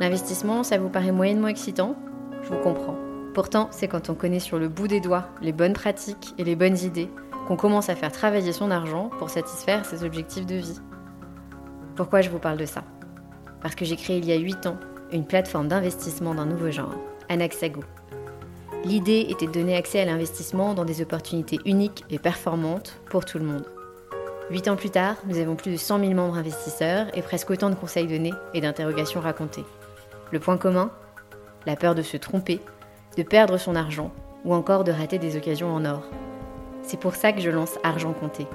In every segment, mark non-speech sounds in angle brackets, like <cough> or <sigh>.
L'investissement, ça vous paraît moyennement excitant? Je vous comprends. Pourtant, c'est quand on connaît sur le bout des doigts les bonnes pratiques et les bonnes idées qu'on commence à faire travailler son argent pour satisfaire ses objectifs de vie. Pourquoi je vous parle de ça? Parce que j'ai créé il y a 8 ans une plateforme d'investissement d'un nouveau genre, Anaxago. L'idée était de donner accès à l'investissement dans des opportunités uniques et performantes pour tout le monde. Huit ans plus tard, nous avons plus de 100 000 membres investisseurs et presque autant de conseils donnés et d'interrogations racontées. Le point commun La peur de se tromper, de perdre son argent ou encore de rater des occasions en or. C'est pour ça que je lance Argent Compté,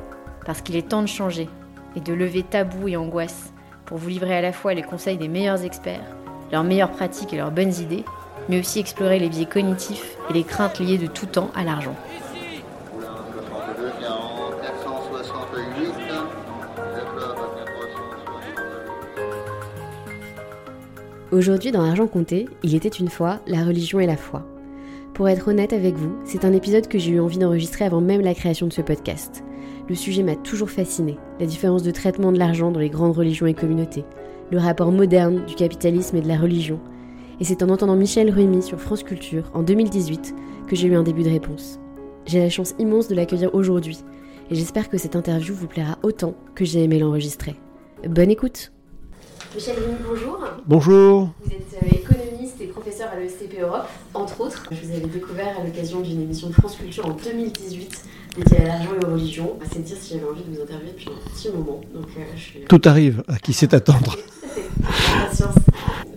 parce qu'il est temps de changer et de lever tabous et angoisses pour vous livrer à la fois les conseils des meilleurs experts, leurs meilleures pratiques et leurs bonnes idées, mais aussi explorer les biais cognitifs et les craintes liées de tout temps à l'argent. Aujourd'hui, dans Argent Compté, il était une fois la religion et la foi. Pour être honnête avec vous, c'est un épisode que j'ai eu envie d'enregistrer avant même la création de ce podcast. Le sujet m'a toujours fasciné, la différence de traitement de l'argent dans les grandes religions et communautés, le rapport moderne du capitalisme et de la religion. Et c'est en entendant Michel Rumy sur France Culture en 2018 que j'ai eu un début de réponse. J'ai la chance immense de l'accueillir aujourd'hui, et j'espère que cette interview vous plaira autant que j'ai aimé l'enregistrer. Bonne écoute Michel Rémy, bonjour. Bonjour. Vous êtes euh, économiste et professeur à l'ESCP Europe, entre autres. Je vous avais découvert à l'occasion d'une émission de France Culture en 2018 dédiée à l'argent et aux religions. C'est dire si j'avais envie de vous interviewer depuis un petit moment. Donc, euh, je suis... Tout arrive, à qui sait attendre. <laughs> Patience.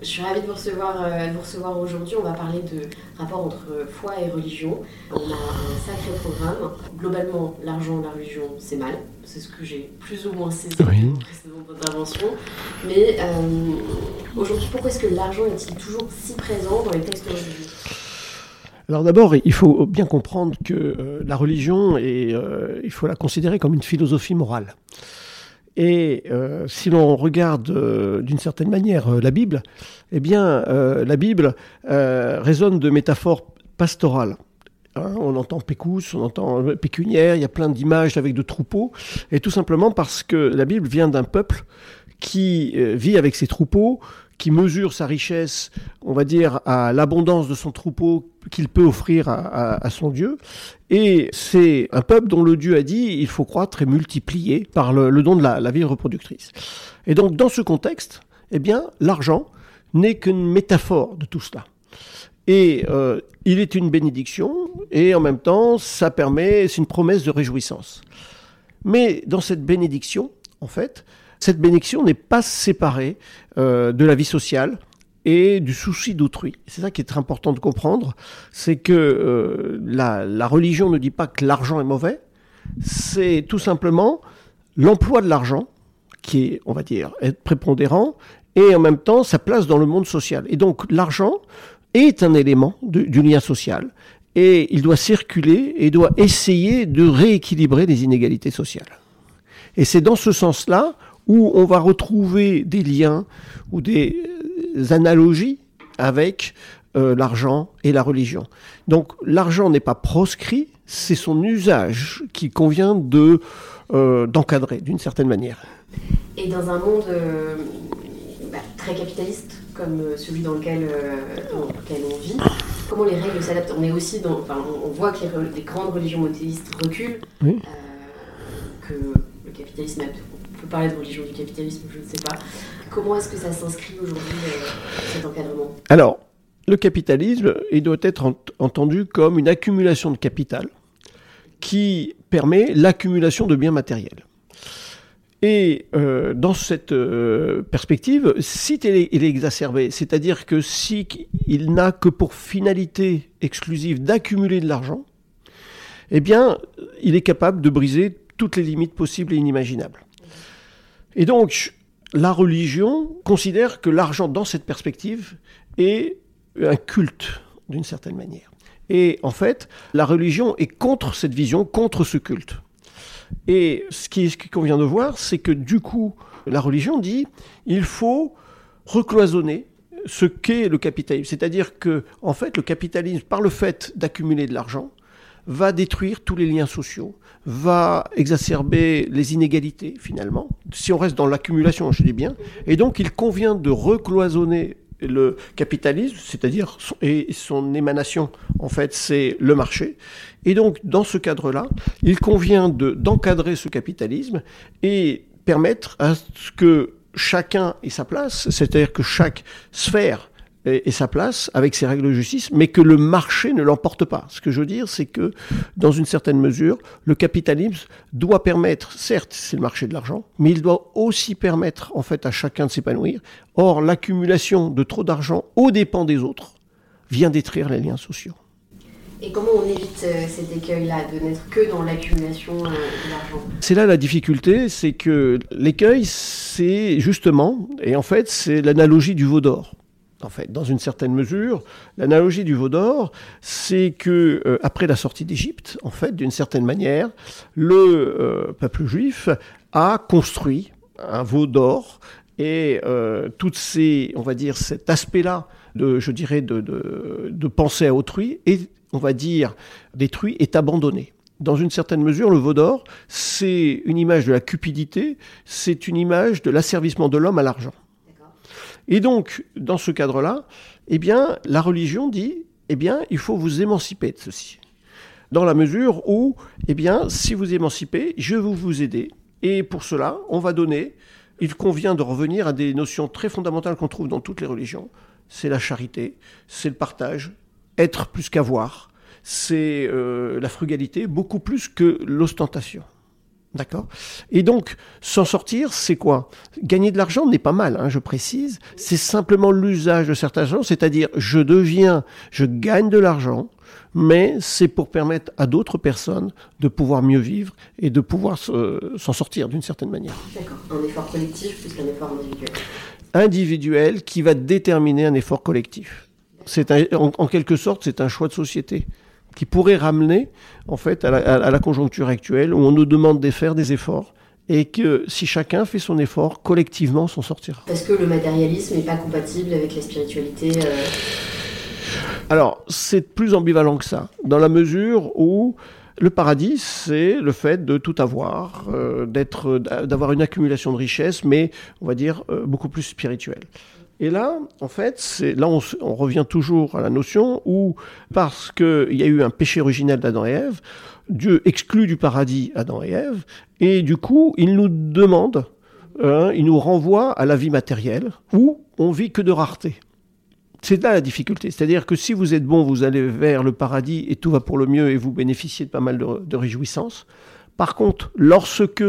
Je suis ravie de vous recevoir, euh, de vous recevoir aujourd'hui. On va parler de rapport entre foi et religion. On a un sacré programme. Globalement, l'argent et la religion, c'est mal. C'est ce que j'ai plus ou moins saisi Oui. dans précédente intervention. Mais euh, aujourd'hui, pourquoi est-ce que l'argent est-il toujours si présent dans les textes religieux? Alors d'abord, il faut bien comprendre que euh, la religion, est, il faut la considérer comme une philosophie morale. Et euh, si l'on regarde euh, d'une certaine manière euh, la Bible, eh bien, la Bible résonne de métaphores pastorales. Hein, on entend pécousse, on entend pécuniaire, il y a plein d'images avec de troupeaux, et tout simplement parce que la Bible vient d'un peuple qui vit avec ses troupeaux, qui mesure sa richesse, on va dire, à l'abondance de son troupeau qu'il peut offrir à, son Dieu. Et c'est un peuple dont le Dieu a dit il faut croître et multiplier par le, don de la, la vie reproductrice. Et donc, dans ce contexte, eh bien, l'argent n'est qu'une métaphore de tout cela. Et euh, il est une bénédiction, et en même temps, ça permet, c'est une promesse de réjouissance. Mais dans cette bénédiction, en fait, cette bénédiction n'est pas séparée euh, de la vie sociale et du souci d'autrui. C'est ça qui est très important de comprendre, c'est que euh, la, religion ne dit pas que l'argent est mauvais, c'est tout simplement l'emploi de l'argent qui est, on va dire, être prépondérant, et en même temps sa place dans le monde social. Et donc l'argent est un élément du lien social, et il doit circuler et doit essayer de rééquilibrer les inégalités sociales. Et c'est dans ce sens-là où on va retrouver des liens ou des analogies avec euh, l'argent et la religion. Donc l'argent n'est pas proscrit, c'est son usage qui convient de euh, d'encadrer d'une certaine manière. Et dans un monde euh, bah, très capitaliste comme celui dans lequel, dans lequel on vit, comment les règles s'adaptent? On est aussi dans, enfin, on- voit que les, grandes religions monothéistes reculent, Oui. que le capitalisme, on peut parler de religion du capitalisme, je ne sais pas. Comment est-ce que ça s'inscrit aujourd'hui euh, cet encadrement? Alors, le capitalisme, il doit être ent- entendu comme une accumulation de capital qui permet l'accumulation de biens matériels. Et euh, dans cette euh, perspective, si il est, il est exacerbé, c'est-à-dire que si il n'a que pour finalité exclusive d'accumuler de l'argent, eh bien, il est capable de briser toutes les limites possibles et inimaginables. Et donc, la religion considère que l'argent, dans cette perspective, et un culte, d'une certaine manière. Et en fait, la religion est contre cette vision, contre ce culte. Et ce qui, ce qu'on vient de voir, c'est que du coup, la religion dit il faut recloisonner ce qu'est le capitalisme. C'est-à-dire que, en fait, le capitalisme, par le fait d'accumuler de l'argent, va détruire tous les liens sociaux, va exacerber les inégalités finalement, si on reste dans l'accumulation, je dis bien. Et donc il convient de recloisonner le capitalisme, c'est-à-dire et son émanation, en fait, c'est le marché. Et donc, dans ce cadre-là, il convient d'encadrer ce capitalisme et permettre à ce que chacun ait sa place, c'est-à-dire que chaque sphère et, sa place avec ses règles de justice, mais que le marché ne l'emporte pas. Ce que je veux dire, c'est que dans une certaine mesure, le capitalisme doit permettre, certes, c'est le marché de l'argent, mais il doit aussi permettre en fait à chacun de s'épanouir. Or, l'accumulation de trop d'argent aux dépens des autres vient détruire les liens sociaux. Et comment on évite euh, cet écueil-là, de n'être que dans l'accumulation euh, de l'argent? C'est là la difficulté, c'est que l'écueil, c'est justement, et en fait, c'est l'analogie du veau d'or en fait, dans une certaine mesure. L'analogie du veau d'or, c'est que euh, après la sortie d'Égypte, en fait, d'une certaine manière, le euh, peuple juif a construit un veau d'or et euh, toutes ces, on va dire, cet aspect-là de, je dirais, de, de, de penser à autrui est, on va dire, détruit, est abandonné dans une certaine mesure, le veau d'or, c'est une image de la cupidité, c'est une image de l'asservissement de l'homme à l'argent. Et donc, dans ce cadre-là, eh bien, la religion dit, eh bien, il faut vous émanciper de ceci. Dans la mesure où, eh bien, si vous émancipez, je vais vous aider. Et pour cela, on va donner, il convient de revenir à des notions très fondamentales qu'on trouve dans toutes les religions. C'est la charité, c'est le partage, être plus qu'avoir, c'est euh, la frugalité, beaucoup plus que l'ostentation. D'accord Et donc, s'en sortir, c'est quoi? Gagner de l'argent n'est pas mal, hein, je précise. C'est simplement l'usage de certains gens, c'est-à-dire je deviens, je gagne de l'argent, mais c'est pour permettre à d'autres personnes de pouvoir mieux vivre et de pouvoir s'en sortir d'une certaine manière. D'accord. Un effort collectif plus qu'un effort individuel? Individuel qui va déterminer un effort collectif. C'est en quelque sorte, c'est un choix de société qui pourrait ramener en fait à la, conjoncture actuelle où on nous demande de faire des efforts et que si chacun fait son effort, collectivement s'en sortira. Est-ce que le matérialisme n'est pas compatible avec la spiritualité euh? Alors, c'est plus ambivalent que ça, dans la mesure où le paradis, c'est le fait de tout avoir, euh, d'être, d'avoir une accumulation de richesses, mais on va dire euh, beaucoup plus spirituelle. Et là, en fait, là on, revient toujours à la notion où, parce qu'il y a eu un péché originel d'Adam et Ève, Dieu exclut du paradis Adam et Ève, et du coup, il nous demande, hein, il nous renvoie à la vie matérielle, où on vit que de rareté. C'est là la difficulté. C'est-à-dire que si vous êtes bon, vous allez vers le paradis et tout va pour le mieux et vous bénéficiez de pas mal de, réjouissances. Par contre, lorsque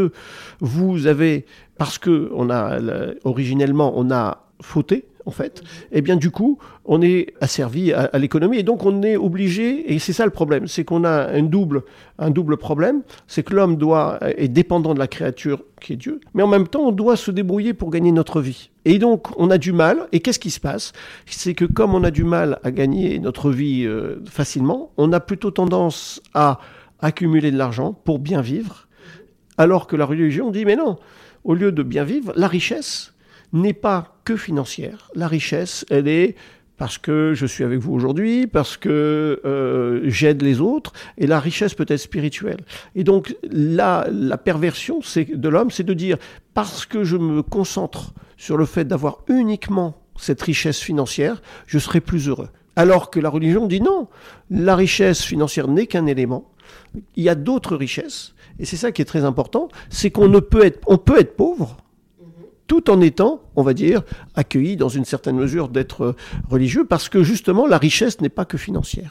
vous avez, parce que on a originellement on a fauté, en fait, et eh bien du coup, on est asservi à, l'économie et donc on est obligé, et c'est ça le problème, c'est qu'on a un double, un double problème, c'est que l'homme doit est dépendant de la créature qui est Dieu, mais en même temps on doit se débrouiller pour gagner notre vie. Et donc on a du mal, et qu'est-ce qui se passe? C'est que comme on a du mal à gagner notre vie euh, facilement, on a plutôt tendance à accumuler de l'argent pour bien vivre, alors que la religion dit mais non, au lieu de bien vivre, la richesse, n'est pas que financière. La richesse, elle est parce que je suis avec vous aujourd'hui, parce que euh, j'aide les autres, et la richesse peut être spirituelle. Et donc la, la perversion de l'homme, c'est de dire, parce que je me concentre sur le fait d'avoir uniquement cette richesse financière, je serai plus heureux. Alors que la religion dit non, la richesse financière n'est qu'un élément, il y a d'autres richesses, et c'est ça qui est très important, c'est qu'on ne peut être, on peut être pauvre, tout en étant, on va dire, accueilli dans une certaine mesure d'être euh, religieux, parce que justement la richesse n'est pas que financière.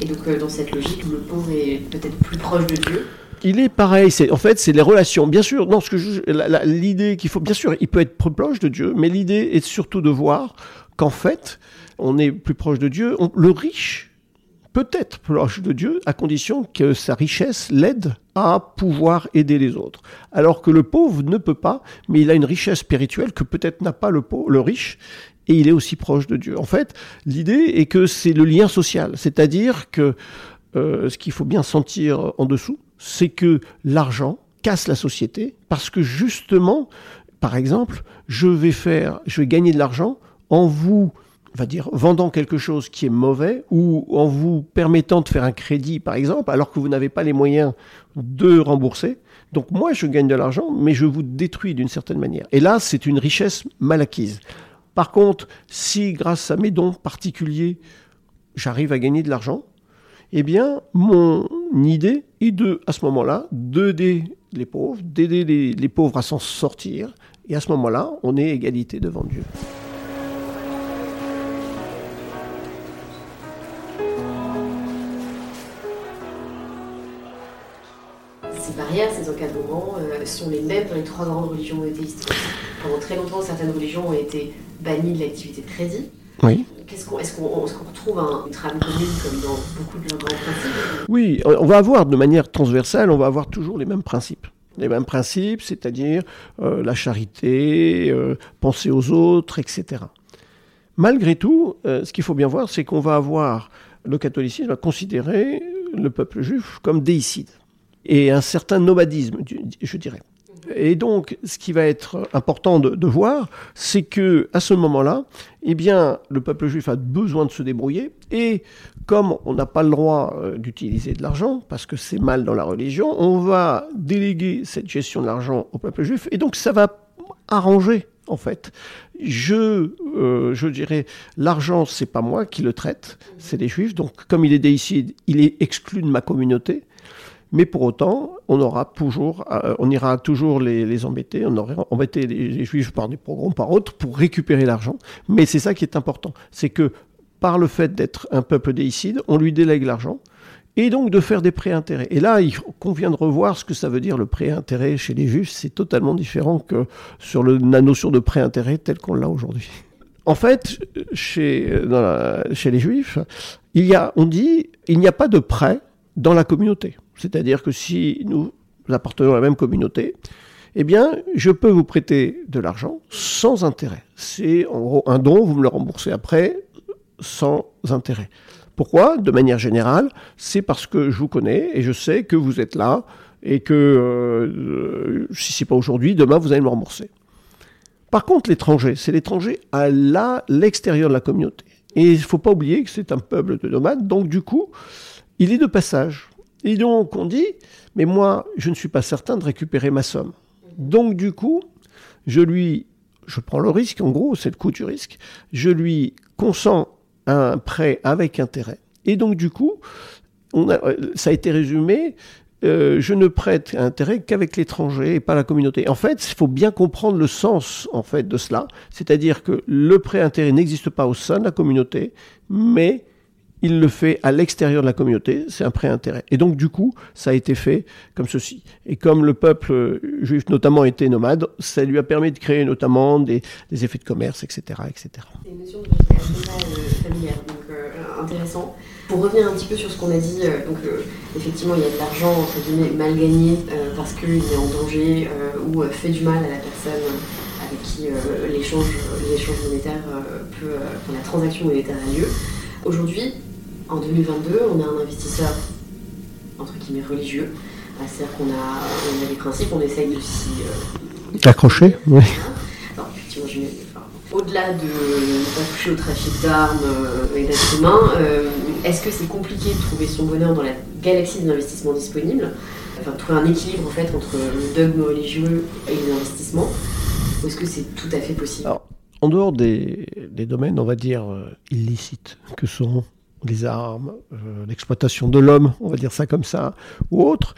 Et donc euh, dans cette logique, le pauvre est peut-être plus proche de Dieu? Il est pareil, c'est en fait c'est les relations. Bien sûr, non, ce que l'idée qu'il faut, bien sûr, il peut être proche de Dieu, mais l'idée est surtout de voir qu'en fait, on est plus proche de Dieu. le riche peut-être proche de Dieu à condition que sa richesse l'aide à pouvoir aider les autres. Alors que le pauvre ne peut pas, mais il a une richesse spirituelle que peut-être n'a pas le, pauvre, le riche. et il est aussi proche de Dieu. En fait, l'idée est que c'est le lien social, c'est-à-dire que euh, ce qu'il faut bien sentir en dessous, c'est que l'argent casse la société parce que justement, par exemple, je vais faire, je vais gagner de l'argent en vous va dire, vendant quelque chose qui est mauvais ou en vous permettant de faire un crédit, par exemple, alors que vous n'avez pas les moyens de rembourser. Donc moi, je gagne de l'argent, mais je vous détruis d'une certaine manière. Et là, c'est une richesse mal acquise. Par contre, si grâce à mes dons particuliers, j'arrive à gagner de l'argent, eh bien, mon idée est de, à ce moment-là, d'aider les pauvres, d'aider les, les pauvres à s'en sortir. Et à ce moment-là, on est égalité devant Dieu. Ces encadrements euh, sont les mêmes dans les trois grandes religions monothéistes. Pendant très longtemps, certaines religions ont été bannies de l'activité de crédit. Oui. Est-ce qu'on retrouve un, une trame commune comme dans beaucoup de leurs grands principes Oui, on va avoir de manière transversale, on va avoir toujours les mêmes principes les mêmes principes, c'est-à-dire euh, la charité, euh, penser aux autres, etc. Malgré tout, ce qu'il faut bien voir, c'est qu'on va avoir, le catholicisme va considérer le peuple juif comme déicide et un certain nomadisme, je dirais. Et donc, ce qui va être important de, voir, c'est que à ce moment-là, eh bien, le peuple juif a besoin de se débrouiller. Et comme on n'a pas le droit euh, d'utiliser de l'argent, parce que c'est mal dans la religion, on va déléguer cette gestion de l'argent au peuple juif. Et donc, ça va arranger, en fait. Je, euh, je dirais, l'argent, c'est pas moi qui le traite, c'est les juifs. Donc, comme il est déicide, il est exclu de ma communauté. Mais pour autant, on aura toujours, euh, on ira toujours les, embêter, on aurait embêté les, juifs par des programmes, par autres, pour récupérer l'argent. Mais c'est ça qui est important, c'est que par le fait d'être un peuple déicide, on lui délègue l'argent et donc de faire des prêts-intérêts. Et là, il convient de revoir ce que ça veut dire le prêt-intérêt chez les juifs. C'est totalement différent que sur la notion de prêt-intérêt telle qu'on l'a aujourd'hui. En fait, chez, chez les juifs, il y a, on dit, il n'y a pas de prêt dans la communauté. C'est-à-dire que si nous appartenons à la même communauté, eh bien, je peux vous prêter de l'argent sans intérêt. C'est en gros un don, vous me le remboursez après sans intérêt. Pourquoi? De manière générale, c'est parce que je vous connais et je sais que vous êtes là et que euh, si c'est pas aujourd'hui, demain vous allez me rembourser. Par contre, l'étranger, c'est l'étranger à l'extérieur de la communauté. Et il ne faut pas oublier que c'est un peuple de nomades, donc du coup, il est de passage. Et donc on dit, mais moi, je ne suis pas certain de récupérer ma somme. Donc du coup, je lui, je prends le risque, en gros, c'est le coût du risque, je lui consens un prêt avec intérêt. Et donc du coup, a, ça a été résumé, euh, je ne prête intérêt qu'avec l'étranger et pas la communauté. En fait, il faut bien comprendre le sens en fait de cela, c'est-à-dire que le prêt intérêt n'existe pas au sein de la communauté, mais il le fait à l'extérieur de la communauté, c'est un prêt-intérêt. Et donc, du coup, ça a été fait comme ceci. Et comme le peuple juif, notamment, était nomade, ça lui a permis de créer notamment des, effets de commerce, etc. etc. C'est une notion euh, familière, donc euh, intéressant. Pour revenir un petit peu sur ce qu'on a dit, euh, donc effectivement, il y a de l'argent, entre guillemets, mal gagné parce qu'il est en danger ou fait du mal à la personne avec qui l'échange monétaire peut, la transaction monétaire a lieu. Aujourd'hui, en 2022, on a un investisseur, entre guillemets, religieux. C'est-à-dire qu'on a, on a des principes, on essaye de s'y... Euh, Accrocher, oui. Alors, effectivement, au-delà de ne pas toucher au trafic d'armes euh, et d'êtres humains, euh, est-ce que c'est compliqué de trouver son bonheur dans la galaxie des investissements disponibles? Enfin, trouver un équilibre en fait entre le dogme religieux et les investissements Ou est-ce que c'est tout à fait possible? En dehors des, des, domaines, on va dire, illicites, que sont les armes, euh, l'exploitation de l'homme, on va dire ça comme ça, ou autre,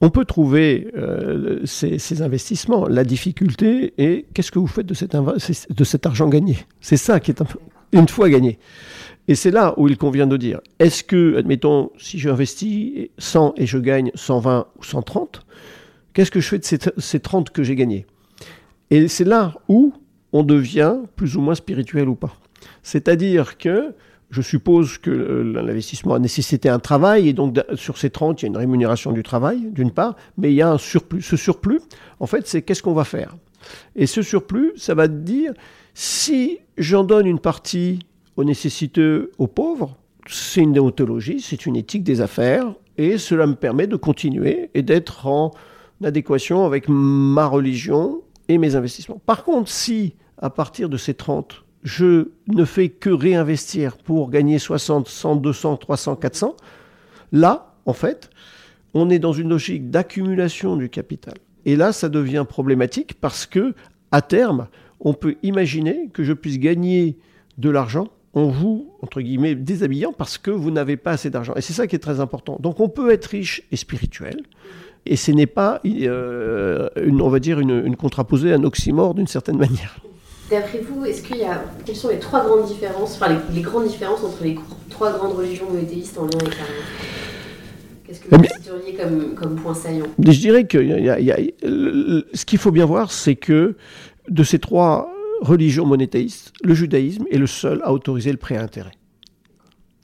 on peut trouver euh, ces, investissements. La difficulté est qu'est-ce que vous faites de cet, argent gagné? C'est ça qui est une fois gagné. Et c'est là où il convient de dire, est-ce que, admettons, si j'investis 100 et je gagne 120 ou 130, qu'est-ce que je fais de ces 30 que j'ai gagnés? Et c'est là où on devient plus ou moins spirituel ou pas. C'est-à-dire que je suppose que l'investissement a nécessité un travail et donc sur ces 30, il y a une rémunération du travail, d'une part, mais il y a un surplus. Ce surplus, en fait, c'est qu'est-ce qu'on va faire? Et ce surplus, ça va dire, si j'en donne une partie aux nécessiteux, aux pauvres, c'est une déontologie, c'est une éthique des affaires, et cela me permet de continuer et d'être en adéquation avec ma religion et mes investissements. Par contre, si à partir de ces 30, je ne fais que réinvestir pour gagner 60, 100, 200, 300, 400, là, en fait, on est dans une logique d'accumulation du capital. Et là, ça devient problématique parce que, à terme, on peut imaginer que je puisse gagner de l'argent en vous, entre guillemets, déshabillant parce que vous n'avez pas assez d'argent. Et c'est ça qui est très important. Donc on peut être riche et spirituel, et ce n'est pas, euh, on va dire, une contraposée, un oxymore d'une certaine <laughs> manière. D'après vous, est-ce qu'il y a, quelles sont les trois grandes différences, enfin les, grandes différences entre les trois grandes religions monothéistes en lien avec la Qu'est-ce que vous eh citeriez comme, comme, point saillant? Je dirais que ce qu'il faut bien voir, c'est que de ces trois religions monothéistes, le judaïsme est le seul à autoriser le prêt-intérêt.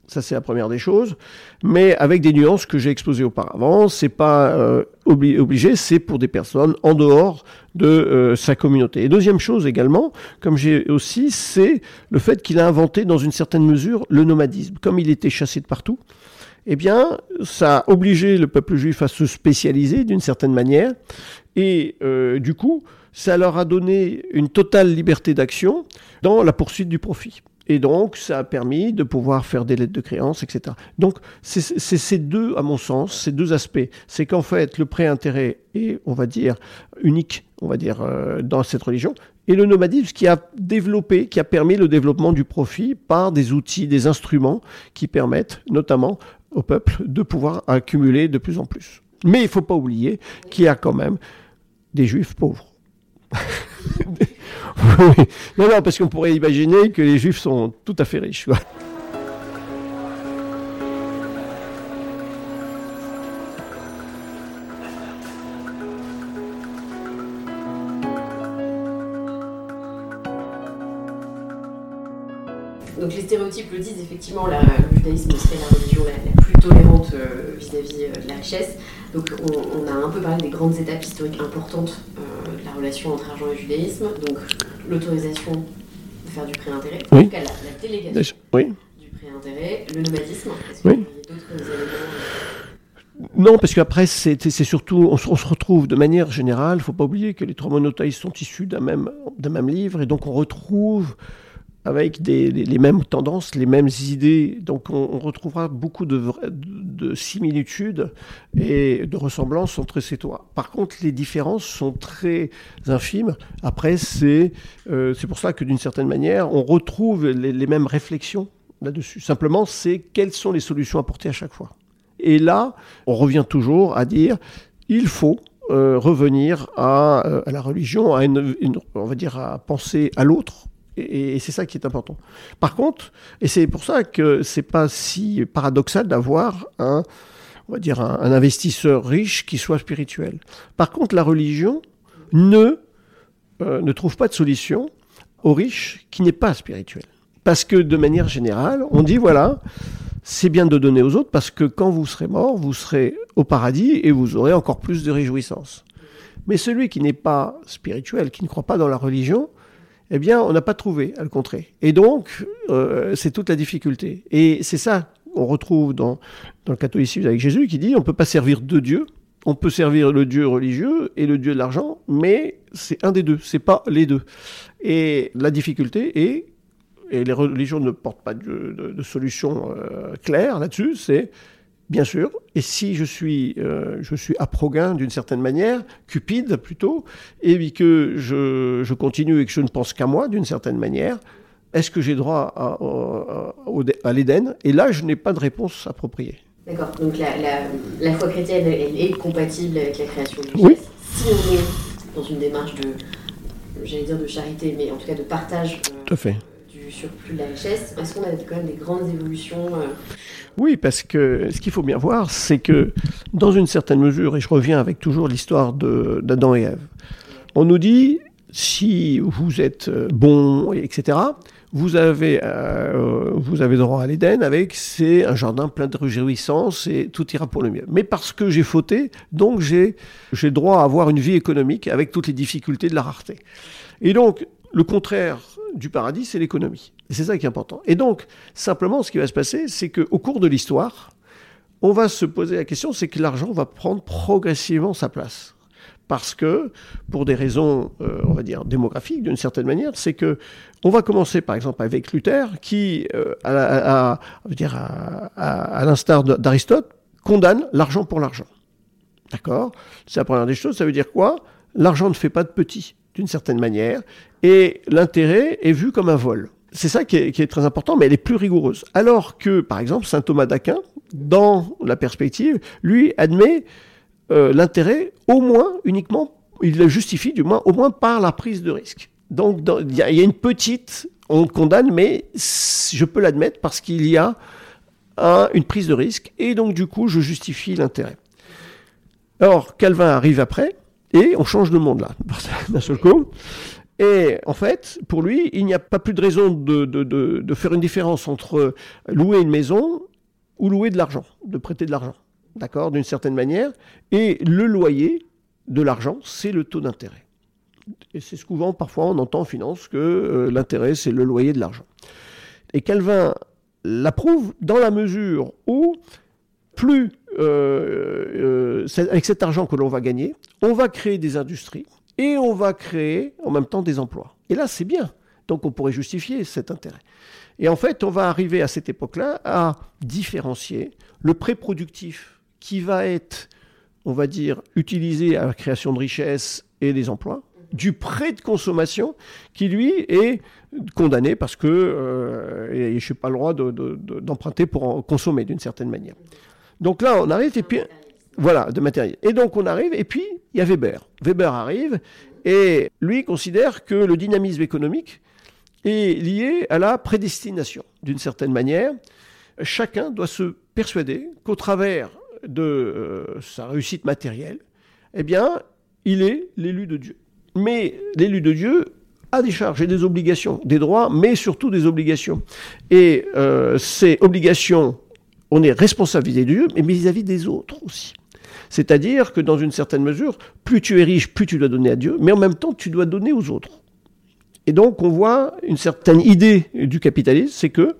Ça, c'est la première des choses. Mais avec des nuances que j'ai exposées auparavant, c'est pas euh, obligé, c'est pour des personnes en dehors de euh, sa communauté. Et deuxième chose également, comme j'ai aussi, c'est le fait qu'il a inventé dans une certaine mesure le nomadisme. Comme il était chassé de partout, eh bien, ça a obligé le peuple juif à se spécialiser d'une certaine manière. Et euh, du coup, ça leur a donné une totale liberté d'action dans la poursuite du profit. Et donc, ça a permis de pouvoir faire des lettres de créance, etc. Donc, c'est ces deux, à mon sens, ces deux aspects. C'est qu'en fait, le prêt-intérêt est, on va dire, unique, on va dire, euh, dans cette religion. Et le nomadisme qui a développé, qui a permis le développement du profit par des outils, des instruments qui permettent notamment au peuple de pouvoir accumuler de plus en plus. Mais il ne faut pas oublier qu'il y a quand même des juifs pauvres. <laughs> <laughs> Non, non, parce qu'on pourrait imaginer que les juifs sont tout à fait riches. Donc les stéréotypes le disent, effectivement, le judaïsme serait la religion la, tolérante euh, vis-à-vis euh, de la richesse. Donc on, a un peu parlé des grandes étapes historiques importantes euh, de la relation entre argent et judaïsme. Donc l'autorisation de faire du prêt-intérêt, en tout cas la, délégation du prêt-intérêt, le nomadisme. Est-ce y a d'autres éléments non, parce qu'après, c'est surtout, on se, retrouve de manière générale, il ne faut pas oublier que les trois monothéistes sont issus d'un même, même livre, et donc on retrouve avec les mêmes tendances, les mêmes idées. Donc on, retrouvera beaucoup de, de, similitudes et de ressemblances entre ces trois. Par contre, les différences sont très infimes. Après, c'est euh, pour ça que d'une certaine manière, on retrouve les, mêmes réflexions là-dessus. Simplement, c'est quelles sont les solutions apportées à chaque fois. Et là, on revient toujours à dire, il faut euh, revenir à, euh, à, la religion, à une, on va dire à penser à l'autre et, c'est ça qui est important. Par contre, et c'est pour ça que c'est pas si paradoxal d'avoir un, on va dire, un, investisseur riche qui soit spirituel. Par contre, la religion ne, euh, ne trouve pas de solution aux riches qui n'est pas spirituel. Parce que de manière générale, on dit voilà, c'est bien de donner aux autres parce que quand vous serez mort, vous serez au paradis et vous aurez encore plus de réjouissance. Mais celui qui n'est pas spirituel, qui ne croit pas dans la religion, eh bien, on n'a pas trouvé à le contrer. Et donc, euh, c'est toute la difficulté. Et c'est ça qu'on retrouve dans, le catholicisme avec Jésus qui dit on ne peut pas servir deux dieux. On peut servir le dieu religieux et le dieu de l'argent, mais c'est un des deux, c'est pas les deux. Et la difficulté est, et les religions ne portent pas de, de, solution euh, claire là-dessus, c'est bien sûr. Et si je suis, euh, je suis aproguin d'une certaine manière, cupide plutôt, et que je, je continue et que je ne pense qu'à moi d'une certaine manière, est-ce que j'ai droit à, à, l'Éden? Et là, je n'ai pas de réponse appropriée. D'accord. Donc la, la, la, foi chrétienne, elle, est compatible avec la création du oui. Si on est dans une démarche de, j'allais dire de charité, mais en tout cas de partage. Euh, tout à fait surplus de la richesse. Est-ce qu'on a quand même des grandes évolutions euh Oui, parce que ce qu'il faut bien voir, c'est que dans une certaine mesure, et je reviens avec toujours l'histoire d'Adam et Ève, on nous dit, si vous êtes euh, bon, etc., vous avez, euh, vous avez droit à l'Éden avec c'est un jardin plein de réjouissances et tout ira pour le mieux. Mais parce que j'ai fauté, donc j'ai droit à avoir une vie économique avec toutes les difficultés de la rareté. Et donc, le contraire du paradis, c'est l'économie. Et c'est ça qui est important. Et donc, simplement, ce qui va se passer, c'est qu'au cours de l'histoire, on va se poser la question, c'est que l'argent va prendre progressivement sa place parce que, pour des raisons, euh, on va dire, démographiques d'une certaine manière, c'est que on va commencer par exemple avec Luther, qui, euh, à, dire à, l'instar d'Aristote, condamne l'argent pour l'argent. D'accord? C'est la première des choses. Ça veut dire quoi? L'argent ne fait pas de petit, d'une certaine manière, et l'intérêt est vu comme un vol. C'est ça qui est, très important, mais elle est plus rigoureuse. Alors que, par exemple, saint Thomas d'Aquin, dans la perspective, lui admet euh, l'intérêt, au moins, uniquement, il le justifie du moins, au moins par la prise de risque. Donc il y, a une petite, on condamne, mais je peux l'admettre parce qu'il y a une prise de risque, et donc du coup, je justifie l'intérêt. Alors, Calvin arrive après, et on change de monde là, <laughs> d'un seul coup. Et en fait, pour lui, il n'y a pas plus de raison de, de, faire une différence entre louer une maison ou louer de l'argent, de prêter de l'argent d'accord, d'une certaine manière, et le loyer de l'argent, c'est le taux d'intérêt. Et c'est souvent, parfois, on entend en finance que euh, l'intérêt, c'est le loyer de l'argent. Et Calvin l'approuve dans la mesure où, plus euh, euh, avec cet argent que l'on va gagner, on va créer des industries et on va créer en même temps des emplois. Et là, c'est bien. Donc on pourrait justifier cet intérêt. Et en fait, on va arriver à cette époque-là à différencier le pré-productif qui va être, on va dire, utilisé à la création de richesses et des emplois, du prêt de consommation qui, lui, est condamné parce que euh, je n'ai pas le droit d'emprunter pour en consommer d'une certaine manière. Donc là, on arrive et puis... Voilà, de matériel. Et donc on arrive, et puis il y a Weber. Weber arrive, et lui considère que le dynamisme économique est lié à la prédestination, d'une certaine manière. Chacun doit se persuader qu'au travers de euh, sa réussite matérielle, eh bien, il est l'élu de Dieu. Mais l'élu de Dieu a des charges et des obligations, des droits, mais surtout des obligations. Et euh, ces obligations, on est responsable vis-à-vis de Dieu, mais vis-à-vis des autres aussi. C'est-à-dire que dans une certaine mesure, plus tu es riche, plus tu dois donner à Dieu, mais en même temps, tu dois donner aux autres. Et donc, on voit une certaine idée du capitalisme, c'est que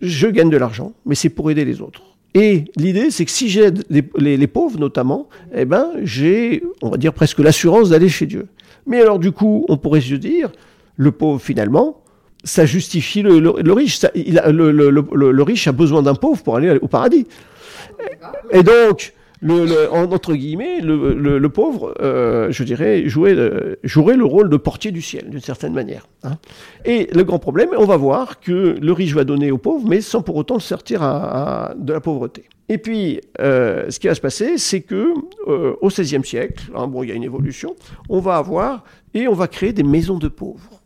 je gagne de l'argent, mais c'est pour aider les autres. Et l'idée, c'est que si j'aide les, pauvres notamment, eh ben, j'ai, on va dire, presque l'assurance d'aller chez Dieu. Mais alors, du coup, on pourrait se dire, le pauvre, finalement, ça justifie le, riche. le, riche a besoin d'un pauvre pour aller au paradis. Et donc, le, entre guillemets, le, pauvre, euh, je dirais, jouait, jouerait le rôle de portier du ciel, d'une certaine manière. Hein. Et le grand problème, on va voir que le riche va donner au pauvre, mais sans pour autant le sortir à, de la pauvreté. Et puis, euh, ce qui va se passer, c'est que euh, au XVIe siècle, hein, bon, il y a une évolution, on va avoir et on va créer des maisons de pauvres.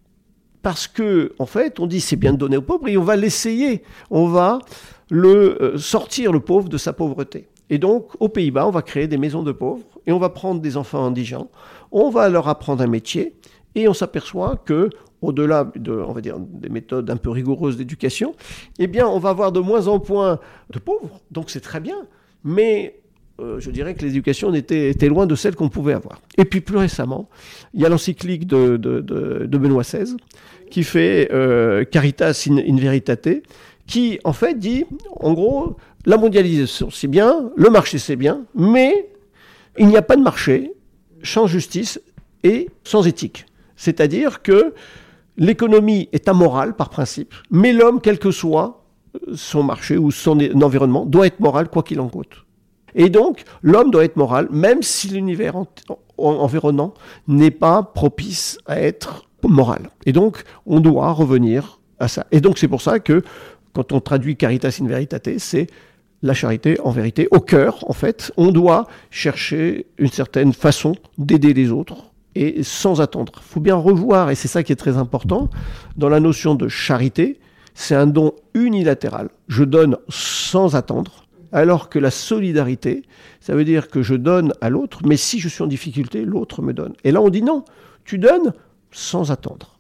Parce que, en fait, on dit c'est bien de donner aux pauvres et on va l'essayer. On va le sortir le pauvre de sa pauvreté. Et donc, aux Pays-Bas, on va créer des maisons de pauvres et on va prendre des enfants indigents, on va leur apprendre un métier et on s'aperçoit que, au-delà de, on va dire, des méthodes un peu rigoureuses d'éducation, eh bien, on va avoir de moins en moins de pauvres. Donc, c'est très bien. Mais euh, je dirais que l'éducation était, loin de celle qu'on pouvait avoir. Et puis plus récemment, il y a l'encyclique de, Benoît XVI qui fait euh, Caritas in, Veritate, qui en fait dit, en gros, la mondialisation, c'est bien, le marché, c'est bien, mais il n'y a pas de marché sans justice et sans éthique. C'est-à-dire que l'économie est amorale par principe, mais l'homme, quel que soit son marché ou son environnement, doit être moral quoi qu'il en coûte. Et donc, l'homme doit être moral, même si l'univers environnant n'est pas propice à être moral. Et donc, on doit revenir à ça. Et donc, c'est pour ça que, quand on traduit Caritas in Veritate, c'est la charité, en vérité, au cœur, en fait, on doit chercher une certaine façon d'aider les autres et sans attendre. Il faut bien revoir, et c'est ça qui est très important, dans la notion de charité, c'est un don unilatéral. Je donne sans attendre, alors que la solidarité, ça veut dire que je donne à l'autre, mais si je suis en difficulté, l'autre me donne. Et là, on dit non, tu donnes sans attendre.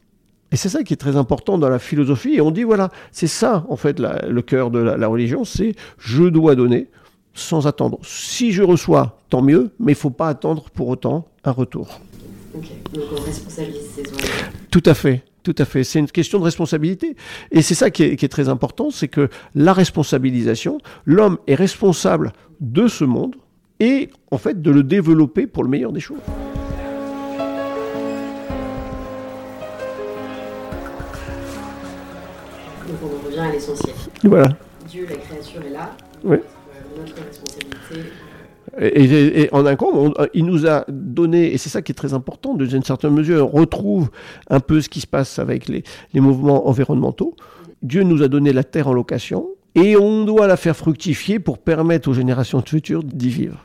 Et c'est ça qui est très important dans la philosophie. Et on dit, voilà, c'est ça, en fait, le cœur de la, religion, c'est je dois donner sans attendre. Si je reçois, tant mieux, mais il ne faut pas attendre pour autant un retour. Donc on responsabilise ces Tout à fait. Tout à fait. C'est une question de responsabilité. Et c'est ça qui est, très important, c'est que la responsabilisation, l'homme est responsable de ce monde et en fait de le développer pour le meilleur des choses. L'essentiel. Voilà. Dieu, la créature est là. Oui. Euh, notre responsabilité, et, en un coup, il nous a donné, et c'est ça qui est très important, dans une certaine mesure, on retrouve un peu ce qui se passe avec les, mouvements environnementaux. Dieu nous a donné la terre en location, et on doit la faire fructifier pour permettre aux générations futures d'y vivre.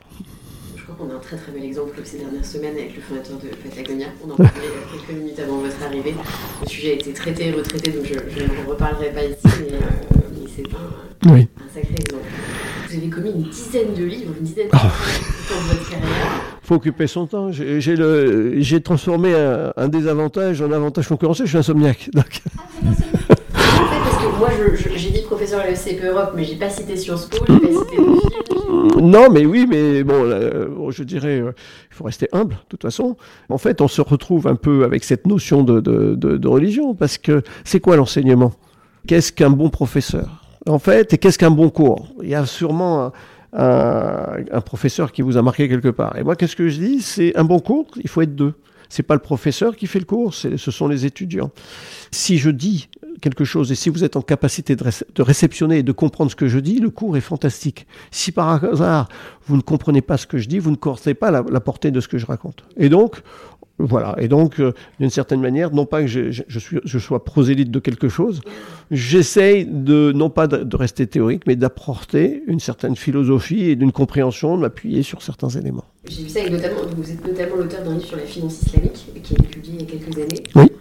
Je crois qu'on a un très très bel exemple ces dernières semaines avec le fondateur de Patagonia. On en parlait quelques minutes avant votre arrivée. Le sujet a été traité et retraité, donc je, ne reparlerai pas ici, mais, euh, c'est un, un sacré exemple. Vous avez commis une dizaine de livres, une dizaine de livres oh. dans votre carrière. faut occuper son temps. J'ai transformé un, désavantage en avantage concurrentiel. Je suis insomniaque. Donc. Ah, moi, j'ai dit professeur à l'ECP Europe, mais j'ai pas cité Sciences Po, j'ai cité Non, mais oui, mais bon, euh, je dirais, euh, il faut rester humble, de toute façon. En fait, on se retrouve un peu avec cette notion de, religion, parce que c'est quoi l'enseignement? Qu'est-ce qu'un bon professeur? En fait, et qu'est-ce qu'un bon cours? Il y a sûrement un, professeur qui vous a marqué quelque part. Et moi, qu'est-ce que je dis? C'est un bon cours, il faut être deux. C'est pas le professeur qui fait le cours, ce sont les étudiants. Si je dis quelque chose et si vous êtes en capacité de, de, réceptionner et de comprendre ce que je dis, le cours est fantastique. Si par hasard vous ne comprenez pas ce que je dis, vous ne cortez pas la, la portée de ce que je raconte. Et donc, voilà. Et donc, euh, d'une certaine manière, non pas que je, suis, je sois prosélyte de quelque chose, j'essaye de, non pas de, rester théorique, mais d'apporter une certaine philosophie et d'une compréhension, de m'appuyer sur certains éléments. J'ai vu ça, et notamment, vous êtes notamment l'auteur d'un livre sur la finance islamique, qui a été publié il y a quelques années. Oui.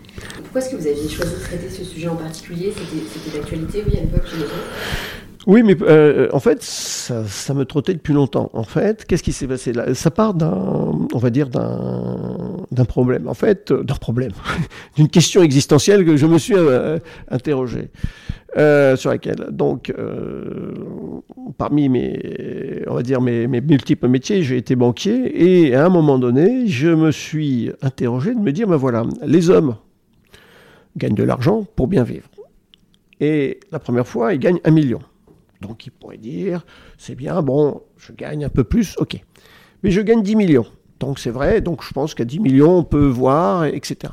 Pourquoi est-ce que vous aviez choisi de traiter ce sujet en particulier? C'était d'actualité, oui, à l'époque, j'imagine oui, mais euh, en fait, ça, me trottait depuis longtemps. En fait, qu'est-ce qui s'est passé? Là Ça part d'un, on va dire, d'un problème. En fait, euh, d'un problème, <laughs> d'une question existentielle que je me suis euh, interrogé. sur laquelle, donc, parmi mes, on va dire mes multiples métiers, j'ai été banquier et à un moment donné, je me suis interrogé de me dire, ben voilà, les hommes gagnent de l'argent pour bien vivre. Et la première fois, ils gagnent un million. Donc il pourrait dire, c'est bien, bon, je gagne un peu plus, ok. Mais je gagne 10 millions. Donc c'est vrai, donc je pense qu'à 10 millions, on peut voir, etc.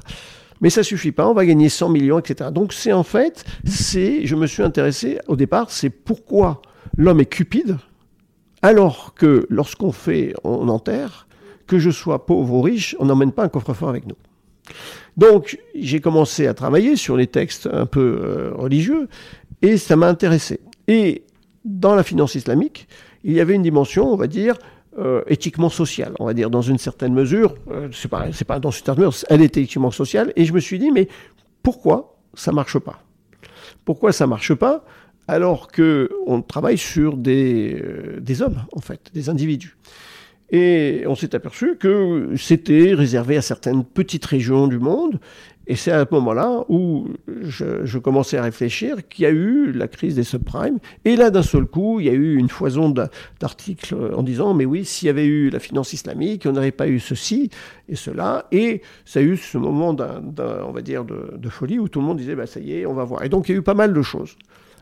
Mais ça suffit pas, on va gagner 100 millions, etc. Donc c'est en fait, c'est, je me suis intéressé au départ, c'est pourquoi l'homme est cupide, alors que lorsqu'on fait, on enterre, que je sois pauvre ou riche, on n'emmène pas un coffre-fort avec nous. Donc j'ai commencé à travailler sur les textes un peu euh, religieux et ça m'a intéressé. Et dans la finance islamique, il y avait une dimension, on va dire, euh, éthiquement sociale, on va dire, dans une certaine mesure. Euh, c'est pas, dans une certaine mesure, elle est éthiquement sociale. Et je me suis dit, mais pourquoi ça marche pas? Pourquoi ça marche pas alors que on travaille sur des hommes, en fait, des individus? Et on s'est aperçu que c'était réservé à certaines petites régions du monde et c'est à ce moment-là où je, commençais à réfléchir qu'il y a eu la crise des subprimes. Et là, d'un seul coup, il y a eu une foison d'articles en disant, mais oui, s'il y avait eu la finance islamique, on n'aurait pas eu ceci et cela. Et ça a eu ce moment, on va dire, de, folie où tout le monde disait, bah, ça y est, on va voir. Et donc, il y a eu pas mal de choses.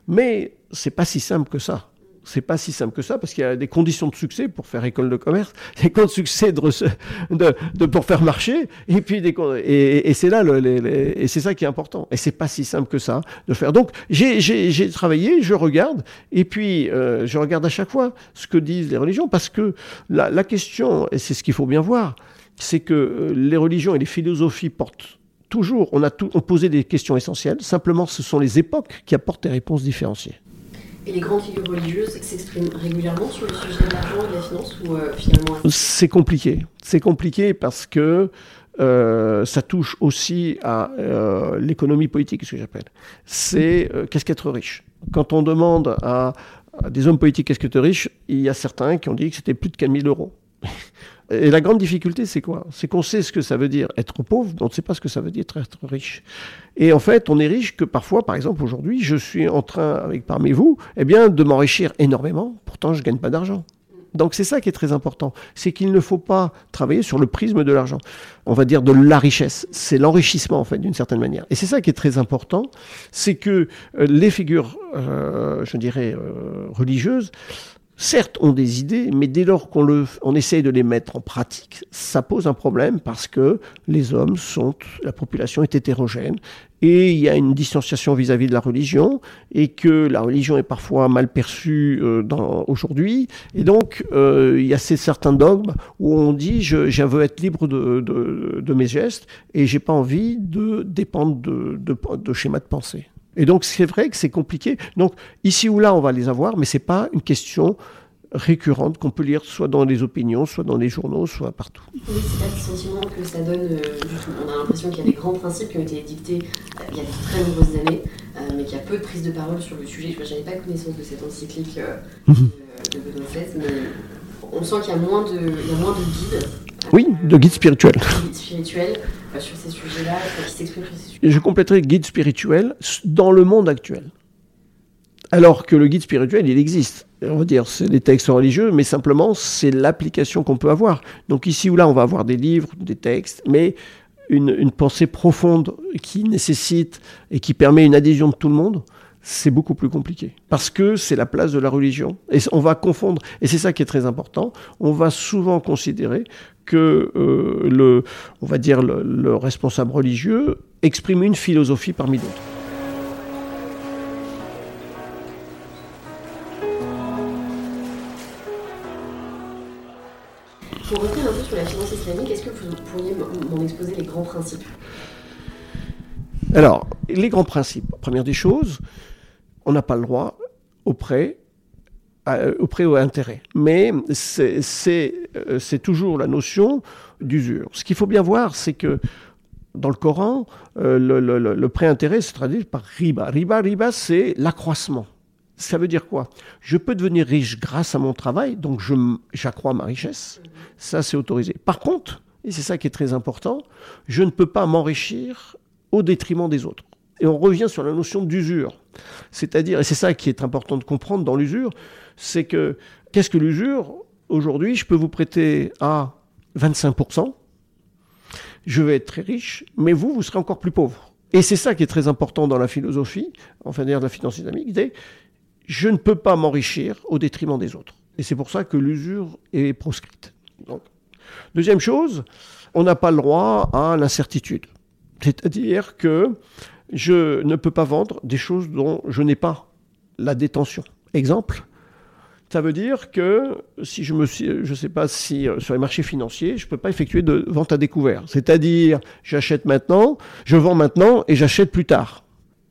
Mais c'est pas si simple que ça c'est pas si simple que ça parce qu'il y a des conditions de succès pour faire école de commerce, <laughs> des conditions de succès de, pour faire marcher, et puis des et, et c'est là et c'est ça qui est important. Et c'est pas si simple que ça de faire. Donc j'ai travaillé, je regarde, et puis euh, je regarde à chaque fois ce que disent les religions parce que la, question, et c'est ce qu'il faut bien voir, c'est que euh, les religions et les philosophies portent toujours, on a tout, on posé des questions essentielles. Simplement, ce sont les époques qui apportent des réponses différenciées. Et les grandes figures religieuses s'expriment régulièrement sur le sujet de l'argent et de la finance ou euh, finalement C'est compliqué. C'est compliqué parce que euh, ça touche aussi à euh, l'économie politique, ce que j'appelle. C'est qu'est-ce qu'être riche? Quand on demande à, des hommes politiques qu'est-ce qu'être riche, il y a certains qui ont dit que c'était plus de 4 000 euros. Et la grande difficulté, c'est quoi? C'est qu'on sait ce que ça veut dire être pauvre, mais on ne sait pas ce que ça veut dire être riche. Et en fait, on est riche que parfois, par exemple, aujourd'hui, je suis en train, avec parmi vous, eh bien, de m'enrichir énormément. Pourtant, je ne gagne pas d'argent. Donc c'est ça qui est très important, c'est qu'il ne faut pas travailler sur le prisme de l'argent. On va dire de la richesse, c'est l'enrichissement en fait d'une certaine manière. Et c'est ça qui est très important, c'est que euh, les figures, euh, je dirais, euh, religieuses, certes, ont des idées, mais dès lors qu'on le, on essaye de les mettre en pratique, ça pose un problème parce que les hommes sont, la population est hétérogène et il y a une distanciation vis-à-vis de la religion et que la religion est parfois mal perçue euh, aujourd'hui et donc euh, il y a ces certains dogmes où on dit je, je veux être libre de, de, mes gestes et j'ai pas envie de dépendre de, de schémas de pensée. Et donc c'est vrai que c'est compliqué. Donc ici ou là, on va les avoir, mais c'est pas une question récurrente qu'on peut lire soit dans les opinions, soit dans les journaux, soit partout. Oui, c'est pas le sentiment que ça donne. Euh, on a l'impression qu'il y a des grands principes qui ont été dictés euh, il y a de très nombreuses années, euh, mais qu'il y a peu de prise de parole sur le sujet. Je n'avais pas connaissance de cette encyclique mhm. de, Benoît XVI, mais on sent qu'il y a moins de, il y a moins de guides. Oui, de guides spirituels. De guides spirituels sur ces sujets-là, qui s'expriment sur ces sujets. Je compléterai guide spirituel dans le monde actuel. Alors que le guide spirituel, il existe. On va dire, c'est des textes religieux, mais simplement, c'est l'application qu'on peut avoir. Donc ici ou là, on va avoir des livres, des textes, mais une, une, pensée profonde qui nécessite et qui permet une adhésion de tout le monde, c'est beaucoup plus compliqué. Parce que c'est la place de la religion. Et on va confondre, et c'est ça qui est très important, on va souvent considérer que euh, le, on va dire le, le responsable religieux exprime une philosophie parmi d'autres. Pour revenir un peu sur la finance islamique, est-ce que vous pourriez m'en exposer les grands principes? Alors, les grands principes. Première des choses, on n'a pas le droit au prêt au prêt ou à intérêt. Mais euh, c'est toujours la notion d'usure. Ce qu'il faut bien voir, c'est que dans le Coran, euh, le, le, le prêt-intérêt se traduit par riba. Riba, riba, c'est l'accroissement. Ça veut dire quoi? Je peux devenir riche grâce à mon travail, donc j'accrois ma richesse. Ça, c'est autorisé. Par contre, et c'est ça qui est très important, je ne peux pas m'enrichir au détriment des autres. Et on revient sur la notion d'usure. C'est-à-dire, et c'est ça qui est important de comprendre dans l'usure, c'est que qu'est-ce que l'usure? Aujourd'hui, je peux vous prêter à 25%, je vais être très riche, mais vous, vous serez encore plus pauvre. Et c'est ça qui est très important dans la philosophie, enfin dire de la finance islamique, je ne peux pas m'enrichir au détriment des autres. Et c'est pour ça que l'usure est proscrite. deuxième chose, on n'a pas le droit à l'incertitude. C'est-à-dire que je ne peux pas vendre des choses dont je n'ai pas la détention. Exemple, ça veut dire que si je me je sais pas si euh, sur les marchés financiers, je peux pas effectuer de vente à découvert. C'est-à-dire, j'achète maintenant, je vends maintenant et j'achète plus tard.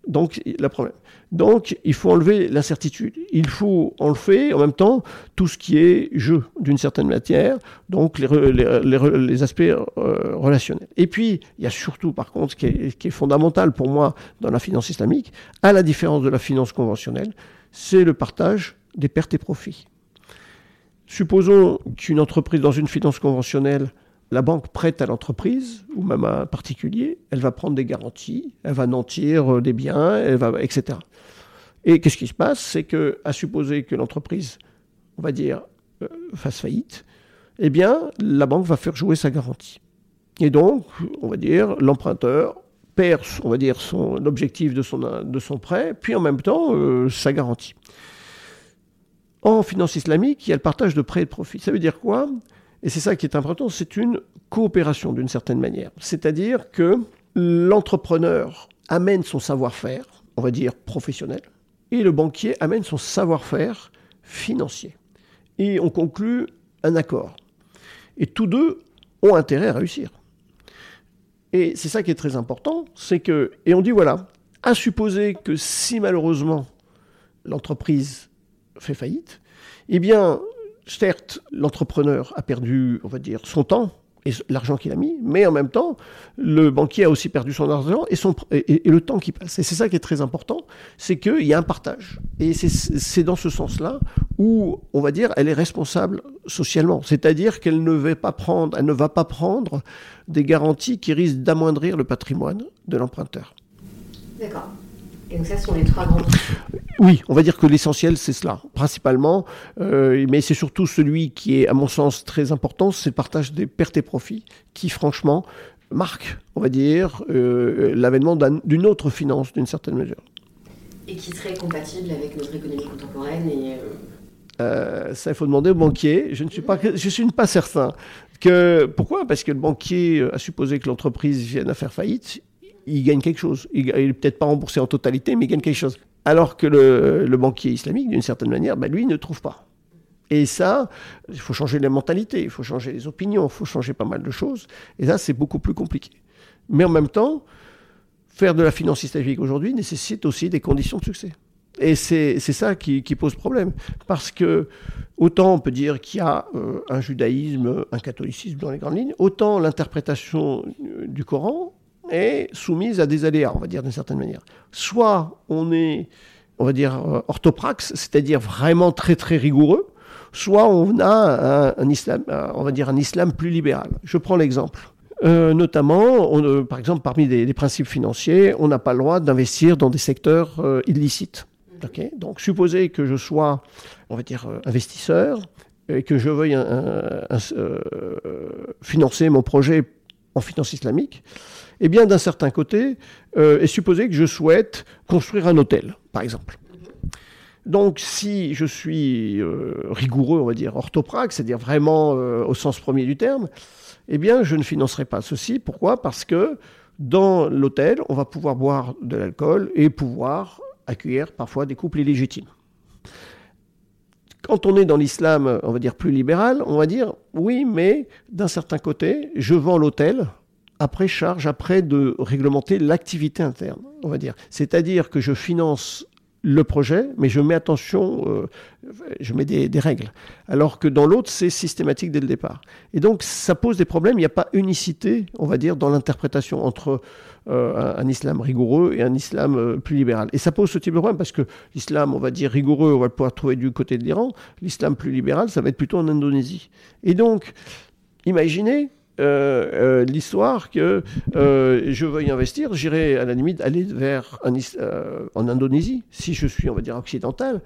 Donc, le problème. Donc, il faut enlever l'incertitude. Il faut enlever en même temps tout ce qui est jeu d'une certaine matière, donc les, aspects euh, relationnels. Et puis, il y a surtout, par contre, ce qui est fondamental pour moi dans la finance islamique, à la différence de la finance conventionnelle, c'est le partage des pertes et profits. Supposons qu'une entreprise dans une finance conventionnelle, la banque prête à l'entreprise ou même à un particulier, elle va prendre des garanties, elle va nantir des biens, elle va, etc. Et qu'est-ce qui se passe? C'est que, à supposer que l'entreprise, on va dire, euh, fasse faillite, eh bien, la banque va faire jouer sa garantie. Et donc, on va dire, l'emprunteur perd, on va dire, son son, de son prêt, puis en même temps, euh, sa garantie. En finance islamique, il y a le partage de prêts et de profits. Ça veut dire quoi? Et c'est ça qui est important, c'est une coopération d'une certaine manière. C'est-à-dire que l'entrepreneur amène son savoir-faire, on va dire professionnel, et le banquier amène son savoir-faire financier. Et on conclut un accord. Et tous deux ont intérêt à réussir. Et c'est ça qui est très important, c'est que, et on dit voilà, à supposer que si malheureusement l'entreprise fait faillite, eh bien, certes, l'entrepreneur a perdu, on va dire, son temps, l'argent qu'il a mis, mais en même temps, le banquier a aussi perdu son argent et, son, et, le temps qui passe. Et c'est ça qui est très important, c'est qu'il y a un partage. Et c'est dans ce sens-là où, on va dire, elle est responsable socialement. C'est-à-dire qu'elle ne ne va pas prendre des garanties qui risquent d'amoindrir le patrimoine de l'emprunteur. D'accord. Et donc ça, ce sont les trois grands Oui, on va dire que l'essentiel, c'est cela, principalement. Euh, mais c'est surtout celui qui est, à mon sens, très important, c'est le partage des pertes et profits, qui, franchement, marque, on va dire, euh, l'avènement d'une autre finance, d'une certaine mesure. Et qui serait compatible avec notre économie contemporaine et... Euh, ça, il faut demander au banquier. Je ne suis pas, je suis pas certain. Que, pourquoi? Parce que le banquier a supposé que l'entreprise vienne à faire faillite il gagne quelque chose. Il n'est peut-être pas remboursé en totalité, mais il gagne quelque chose. Alors que le, banquier islamique, d'une certaine manière, bah, lui, ne trouve pas. Et ça, il faut changer les mentalités, il faut changer les opinions, il faut changer pas mal de choses. Et ça, c'est beaucoup plus compliqué. Mais en même temps, faire de la finance islamique aujourd'hui nécessite aussi des conditions de succès. Et c'est ça qui, pose problème. Parce que autant on peut dire qu'il y a euh, un judaïsme, un catholicisme dans les grandes lignes, autant l'interprétation du Coran est soumise à des aléas, on va dire d'une certaine manière. Soit on est, on va dire, euh, orthopraxe, c'est-à-dire vraiment très très rigoureux, soit on a un, islam, euh, on va dire un islam plus libéral. Je prends l'exemple. Euh, notamment, on, par exemple, parmi les, principes financiers, on n'a pas le droit d'investir dans des secteurs illicites. Donc, supposer que je sois, on va dire, investisseur et que je veuille financer mon projet en finance islamique, eh bien, d'un certain côté, euh, est que je souhaite construire un hôtel, par exemple. Donc, si je suis euh, rigoureux, on va dire orthopraque, c'est-à-dire vraiment euh, au sens premier du terme, eh bien, je ne financerai pas ceci. Pourquoi? Parce que dans l'hôtel, on va pouvoir boire de l'alcool et pouvoir accueillir parfois des couples illégitimes. Quand on est dans l'islam, on va dire plus libéral, on va dire oui, mais d'un certain côté, je vends l'hôtel après charge, après de réglementer l'activité interne, on va dire. C'est-à-dire que je finance le projet, mais je mets attention, euh, je mets des, règles. Alors que dans l'autre, c'est systématique dès le départ. Et donc, ça pose des problèmes. Il n'y a pas unicité, on va dire, dans l'interprétation entre euh, un, islam rigoureux et un islam euh, plus libéral. Et ça pose ce type de problème parce que l'islam, on va dire rigoureux, on va pouvoir trouver du côté de l'Iran. L'islam plus libéral, ça va être plutôt en Indonésie. Et donc, imaginez euh, euh, l'histoire que euh, je veuille investir, j'irai à la limite aller vers en Indonésie, si je suis, on va dire, occidental,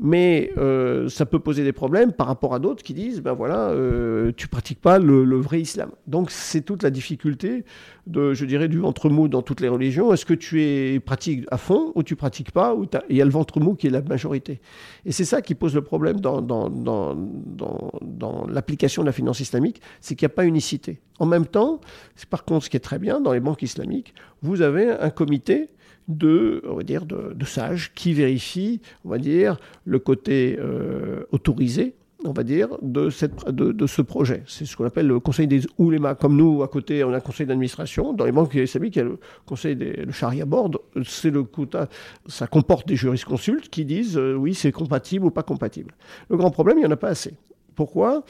mais euh, ça peut poser des problèmes par rapport à d'autres qui disent ben voilà euh, tu pratiques pas le, vrai islam. Donc c'est toute la difficulté de je dirais du ventre mou dans toutes les religions. Est-ce que tu es pratique à fond ou tu pratiques pas ou il y a le ventre mou qui est la majorité. Et c'est ça qui pose le problème dans, dans, dans, dans l'application de la finance islamique c'est qu'il n'y a pas unicité. En même temps par contre ce qui est très bien dans les banques islamiques vous avez un comité de, on va dire, de, sages qui vérifient, on va dire, le côté euh, autorisé, on va dire, de, ce projet. C'est ce qu'on appelle le conseil des oulémas. Comme nous, à côté, on a un conseil d'administration. Dans les banques islamiques, il y a le conseil des le Sharia Board. C'est le, ça comporte des jurisconsultes qui disent euh, oui, c'est compatible ou pas compatible. Le grand problème, il n'y en a pas assez. Pourquoi?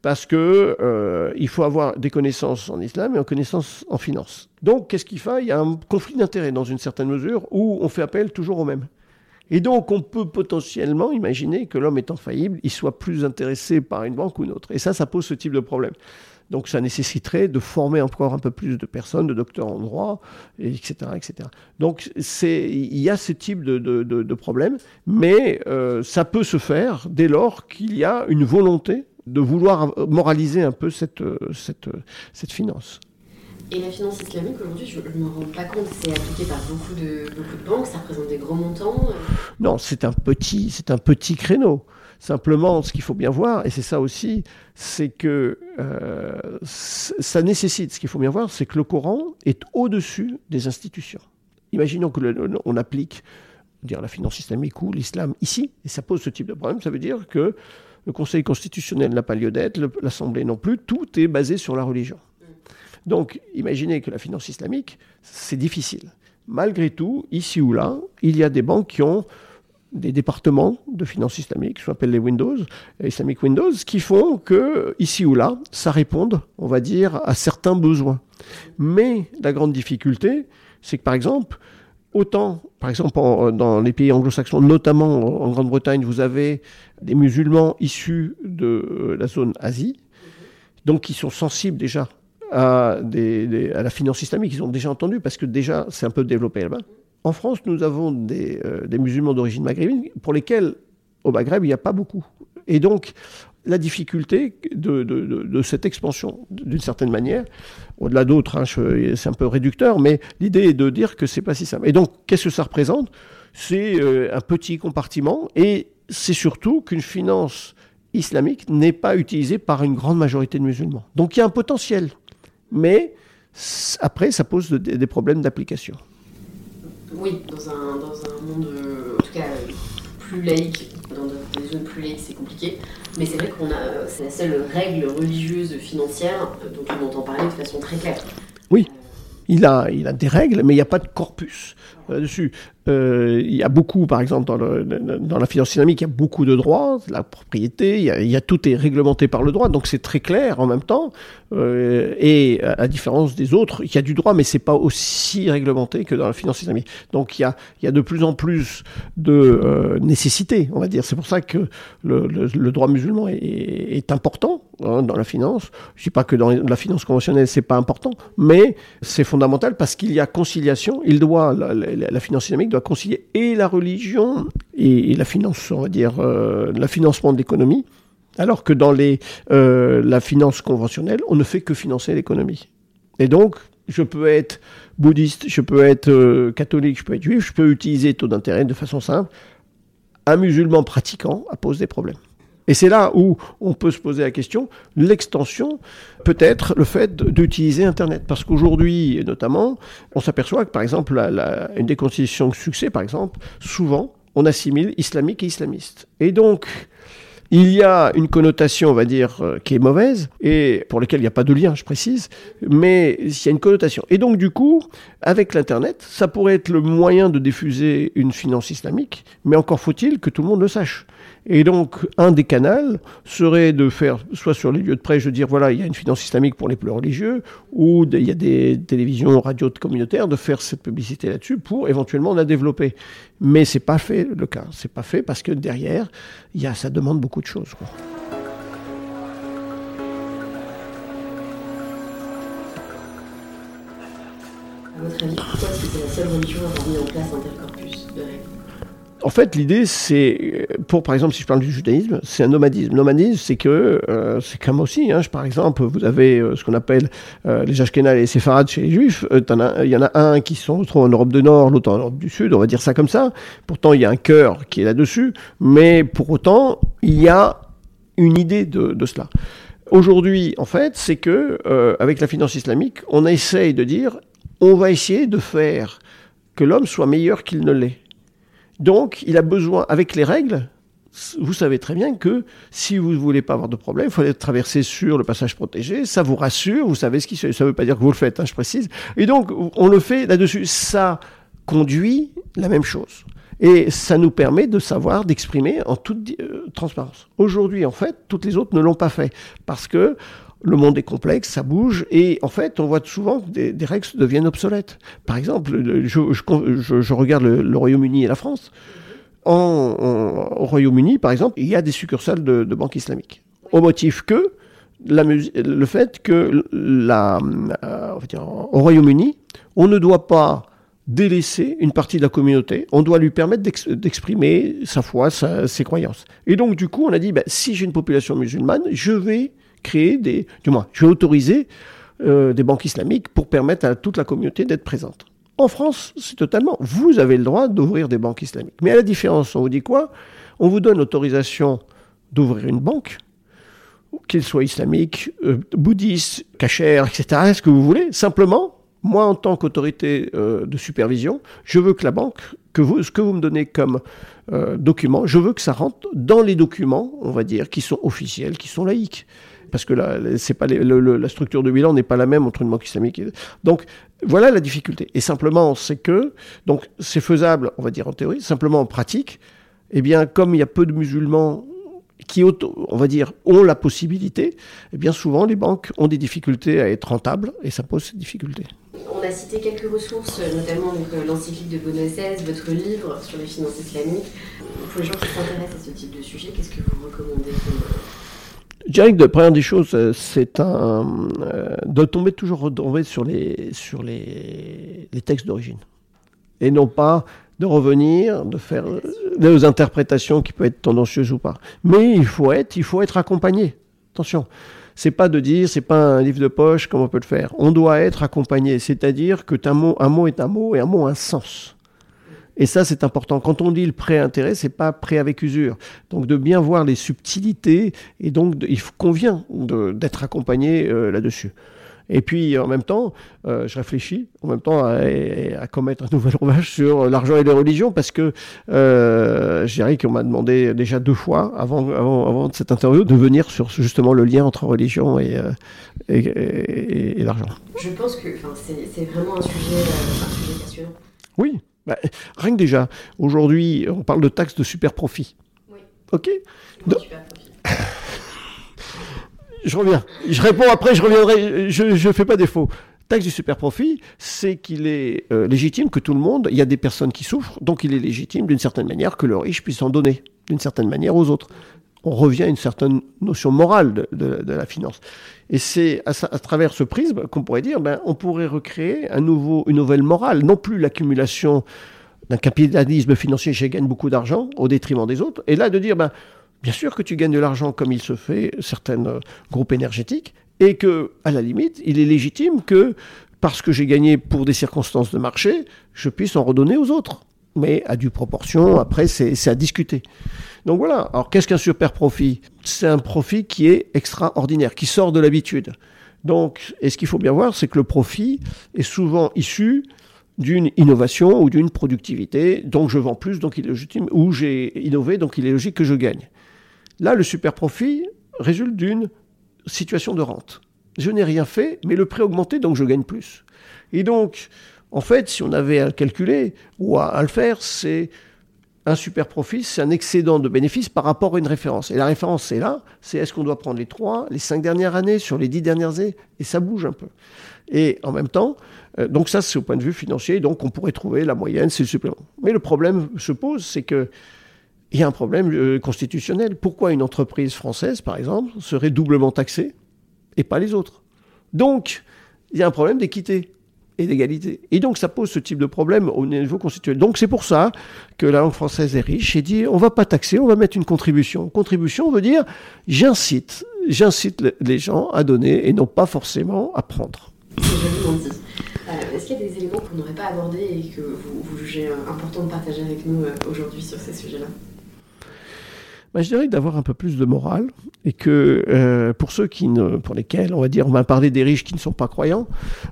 Parce que euh, il faut avoir des connaissances en islam et en connaissances en finance. Donc, qu'est-ce qu'il fait? Il y a un conflit d'intérêts dans une certaine mesure où on fait appel toujours au même. Et donc, on peut potentiellement imaginer que l'homme étant faillible, il soit plus intéressé par une banque ou une autre. Et ça, ça pose ce type de problème. Donc, ça nécessiterait de former encore un peu plus de personnes, de docteurs en droit, etc., etc. Donc, il y a ce type de, de, de, problème, mais euh, ça peut se faire dès lors qu'il y a une volonté de vouloir moraliser un peu cette, cette, cette finance. Et la finance islamique, aujourd'hui, je ne me rends pas compte, c'est appliqué par beaucoup de, beaucoup de banques, ça représente des gros montants euh? Non, c'est un, petit, c'est un petit créneau. Simplement, ce qu'il faut bien voir, et c'est ça aussi, c'est que euh, ça nécessite, ce qu'il faut bien voir, c'est que le Coran est au-dessus des institutions. Imaginons que applique dire, la finance islamique ou l'islam ici, et ça pose ce type de problème, ça veut dire que le Conseil constitutionnel n'a pas lieu d'être, l'Assemblée non plus, tout est basé sur la religion. Donc, imaginez que la finance islamique, c'est difficile. Malgré tout, ici ou là, il y a des banques qui ont des départements de finances islamiques, ce qu'on appelle les Windows, Islamic Windows, qui font que, ici ou là, ça réponde, on va dire, à certains besoins. Mais la grande difficulté, c'est que par exemple, autant, par exemple, dans les pays anglo-saxons, notamment en Grande-Bretagne, vous avez des musulmans issus de la zone Asie, donc qui sont sensibles déjà à, à la finance islamique, ils ont déjà entendu, parce que déjà, c'est un peu développé là-bas. En France, nous avons des, euh, des musulmans d'origine maghrébine pour lesquels, au Maghreb, il n'y a pas beaucoup. Et donc, la difficulté de, cette expansion, d'une certaine manière, au-delà d'autres, hein, c'est un peu réducteur, mais l'idée est de dire que c'est pas si simple. Et donc, qu'est-ce que ça représente? C'est euh, un petit compartiment, et c'est surtout qu'une finance islamique n'est pas utilisée par une grande majorité de musulmans. Donc, il y a un potentiel, mais après, ça pose des problèmes d'application. Oui, dans un, dans un monde, euh, en tout cas, plus laïque, dans des zones plus laïques, c'est compliqué. Mais c'est vrai qu'on a, c'est la seule règle religieuse financière dont on entend parler de façon très claire. Oui, il a, il a des règles, mais il n'y a pas de corpus là-dessus. Euh, il y a beaucoup, par exemple, dans, la finance islamique, il y a beaucoup de droits, la propriété, il y, a, tout est réglementé par le droit, donc c'est très clair en même temps. Euh, et à, différence des autres, il y a du droit, mais c'est pas aussi réglementé que dans la finance islamique. Donc il y a, il y a de plus en plus de euh, nécessité, on va dire. C'est pour ça que le, droit musulman est, important hein, dans la finance. Je dis pas que dans la finance conventionnelle c'est pas important, mais c'est fondamental parce qu'il y a conciliation. Il doit la finance islamique doit concilier et la religion et, la finance, on va dire, euh, le financement de l'économie, alors que dans les, euh, la finance conventionnelle, on ne fait que financer l'économie. Et donc, je peux être bouddhiste, je peux être euh, catholique, je peux être juif, je peux utiliser taux d'intérêt de façon simple. Un musulman pratiquant pose des problèmes. Et c'est là où on peut se poser la question, l'extension peut être le fait d'utiliser Internet. Parce qu'aujourd'hui, notamment, on s'aperçoit que, par exemple, une des conditions de succès, par exemple, souvent, on assimile islamique et islamiste. Et donc, il y a une connotation, on va dire, euh, qui est mauvaise, et pour laquelle il n'y a pas de lien, je précise, mais il y a une connotation. Et donc, du coup, avec l'Internet, ça pourrait être le moyen de diffuser une finance islamique, mais encore faut-il que tout le monde le sache. Et donc, un des canaux serait de faire, soit sur les lieux de prêche, de dire voilà, il y a une finance islamique pour les plus religieux, ou il y a des télévisions, radios communautaires, de faire cette publicité là-dessus pour éventuellement la développer. Mais c'est pas fait le cas. C'est pas fait parce que derrière, y a, ça demande beaucoup de choses. À votre avis, pourquoi c'est la seule religion à avoir en place un tel en fait, l'idée, c'est, pour par exemple, si je parle du judaïsme, c'est un nomadisme. Nomadisme, c'est que, euh, c'est comme aussi, hein, par exemple, vous avez euh, ce qu'on appelle euh, les Ashkénazes et les Séfarades chez les Juifs. Il y en a un qui se retrouve en Europe du Nord, l'autre en Europe du Sud, on va dire ça comme ça. Pourtant, il y a un cœur qui est là-dessus, mais pour autant, il y a une idée de, de cela. Aujourd'hui, en fait, c'est que, avec la finance islamique, on essaye de dire, on va essayer de faire que l'homme soit meilleur qu'il ne l'est. Donc, il a besoin, avec les règles, vous savez très bien que si vous ne voulez pas avoir de problème, il faut aller traverser sur le passage protégé, ça vous rassure, vous savez ce qui se Ça ne veut pas dire que vous le faites, hein, je précise. Et donc, on le fait là-dessus. Ça conduit la même chose. Et ça nous permet de savoir, d'exprimer en toute euh, transparence. Aujourd'hui, en fait, toutes les autres ne l'ont pas fait. Parce que le monde est complexe, ça bouge, et en fait, on voit souvent que des, règles deviennent obsolètes. Par exemple, je, regarde le, Royaume-Uni et la France. Au Royaume-Uni, par exemple, il y a des succursales de, banques islamiques. Au motif que le fait que euh, au Royaume-Uni, on ne doit pas délaisser une partie de la communauté, on doit lui permettre d'exprimer sa foi, ses croyances. Et donc, du coup, on a dit, ben, si j'ai une population musulmane, je vais créer des, du moins, je vais autoriser euh, des banques islamiques pour permettre à toute la communauté d'être présente. En France, c'est totalement, vous avez le droit d'ouvrir des banques islamiques. Mais à la différence, on vous dit quoi? On vous donne l'autorisation d'ouvrir une banque, qu'elle soit islamique, euh, bouddhiste, cachère, etc., ce que vous voulez. Simplement, moi, en tant qu'autorité euh, de supervision, je veux que la banque, que vous, ce que vous me donnez comme document, je veux que ça rentre dans les documents, on va dire, qui sont officiels, qui sont laïques parce que la, c'est pas la structure de bilan n'est pas la même entre une banque islamique. Et, donc voilà la difficulté. Et simplement, c'est que donc c'est faisable, on va dire en théorie, simplement en pratique. eh bien, comme il y a peu de musulmans qui, on va dire, ont la possibilité, eh bien souvent les banques ont des difficultés à être rentables et ça pose ces difficultés. On a cité quelques ressources, notamment euh, l'encyclique de XVI, votre livre sur les finances islamiques. Pour les gens qui s'intéressent à ce type de sujet, qu'est-ce que vous recommandez je dirais que la première des choses, euh, c'est un, euh, de tomber toujours retomber sur les, sur les, textes d'origine. Et non pas de revenir, de faire des interprétations qui peuvent être tendancieuses ou pas. Mais il faut être, il faut être accompagné. Attention. C'est pas de dire, c'est pas un livre de poche comme on peut le faire. On doit être accompagné. C'est-à-dire que un mot, un mot est un mot et un mot a un sens. Et ça, c'est important. Quand on dit le prêt intérêt, c'est pas prêt avec usure. Donc de bien voir les subtilités et donc il convient d'être accompagné euh, là-dessus. Et puis en même temps, euh, je réfléchis en même temps à, commettre un nouvel rouage sur l'argent et les religions parce que euh, je dirais qu'on m'a demandé déjà deux fois avant, avant, avant cette interview de venir sur justement le lien entre religion et, euh, et, l'argent. Je pense que c'est vraiment un sujet, un sujet passionnant. Oui. Bah, rien que déjà, aujourd'hui, on parle de taxe de super profit. Oui. Ok super profit. <laughs> je reviens. Je réponds après, je reviendrai. Je ne fais pas défaut. Taxe du super profit, c'est qu'il est, euh, légitime que tout le monde, il y a des personnes qui souffrent, donc il est légitime d'une certaine manière que le riche puisse en donner d'une certaine manière aux autres. On revient à une certaine notion morale de, la finance. Et c'est à, travers ce prisme qu'on pourrait dire, ben, on pourrait recréer un nouveau, une nouvelle morale, non plus l'accumulation d'un capitalisme financier, j'ai gagne beaucoup d'argent au détriment des autres, et là de dire, ben, Bien sûr que tu gagnes de l'argent comme il se fait certains euh, groupes énergétiques, et que, à la limite, il est légitime que, parce que j'ai gagné pour des circonstances de marché, je puisse en redonner aux autres. Mais à due proportion, après, c'est à discuter. Donc voilà. Alors, qu'est-ce qu'un super profit? C'est un profit qui est extraordinaire, qui sort de l'habitude. Donc, et ce qu'il faut bien voir, c'est que le profit est souvent issu d'une innovation ou d'une productivité. Donc, je vends plus, donc il est légitime, ou j'ai innové, donc il est logique que je gagne. Là, le super profit résulte d'une situation de rente. Je n'ai rien fait, mais le prix a augmenté, donc je gagne plus. Et donc, en fait, si on avait à le calculer ou à, le faire, c'est un super profit, c'est un excédent de bénéfices par rapport à une référence. Et la référence, c'est là, c'est est-ce qu'on doit prendre les trois, les cinq dernières années, sur les dix dernières années, et ça bouge un peu. Et en même temps, euh, donc ça, c'est au point de vue financier, donc on pourrait trouver la moyenne, c'est le supplément. Mais le problème se pose, c'est que il y a un problème euh, constitutionnel. Pourquoi une entreprise française, par exemple, serait doublement taxée et pas les autres? Donc, il y a un problème d'équité d'égalité. Et donc, ça pose ce type de problème au niveau constitutionnel. Donc, c'est pour ça que la langue française est riche et dit on va pas taxer, on va mettre une contribution. Contribution veut dire j'incite, j'incite les gens à donner et non pas forcément à prendre. Euh, est-ce qu'il y a des éléments qu'on n'aurait pas abordés et que vous, vous jugez important de partager avec nous aujourd'hui sur ces sujets-là? Bah, je dirais d'avoir un peu plus de morale et que euh, pour ceux qui ne, pour lesquels on va dire, on va parler des riches qui ne sont pas croyants,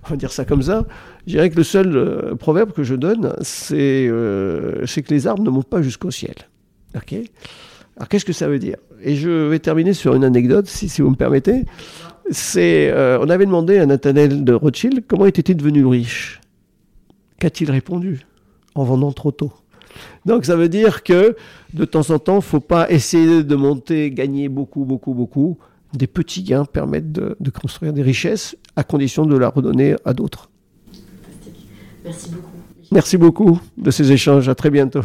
on va dire ça comme ça. Je dirais que le seul euh, proverbe que je donne, c'est euh, que les arbres ne montent pas jusqu'au ciel. Ok? Alors qu'est-ce que ça veut dire? Et je vais terminer sur une anecdote, si, si vous me permettez. C'est, on avait demandé à Nathanaël de Rothschild comment était-il devenu riche? Qu'a-t-il répondu? En vendant trop tôt. Donc ça veut dire que de temps en temps, il ne faut pas essayer de monter, gagner beaucoup, beaucoup, beaucoup. Des petits gains permettent de, construire des richesses à condition de la redonner à d'autres. Merci beaucoup. Merci beaucoup de ces échanges. À très bientôt.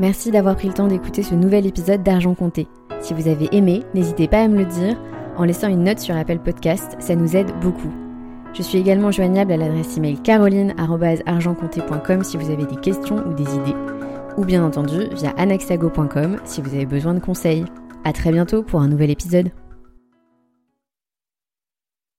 Merci d'avoir pris le temps d'écouter ce nouvel épisode d'Argent Compté. Si vous avez aimé, n'hésitez pas à me le dire en laissant une note sur Apple Podcast, ça nous aide beaucoup. Je suis également joignable à l'adresse email caroline.argentcompté.com si vous avez des questions ou des idées, ou bien entendu via anaxago.com si vous avez besoin de conseils. A très bientôt pour un nouvel épisode.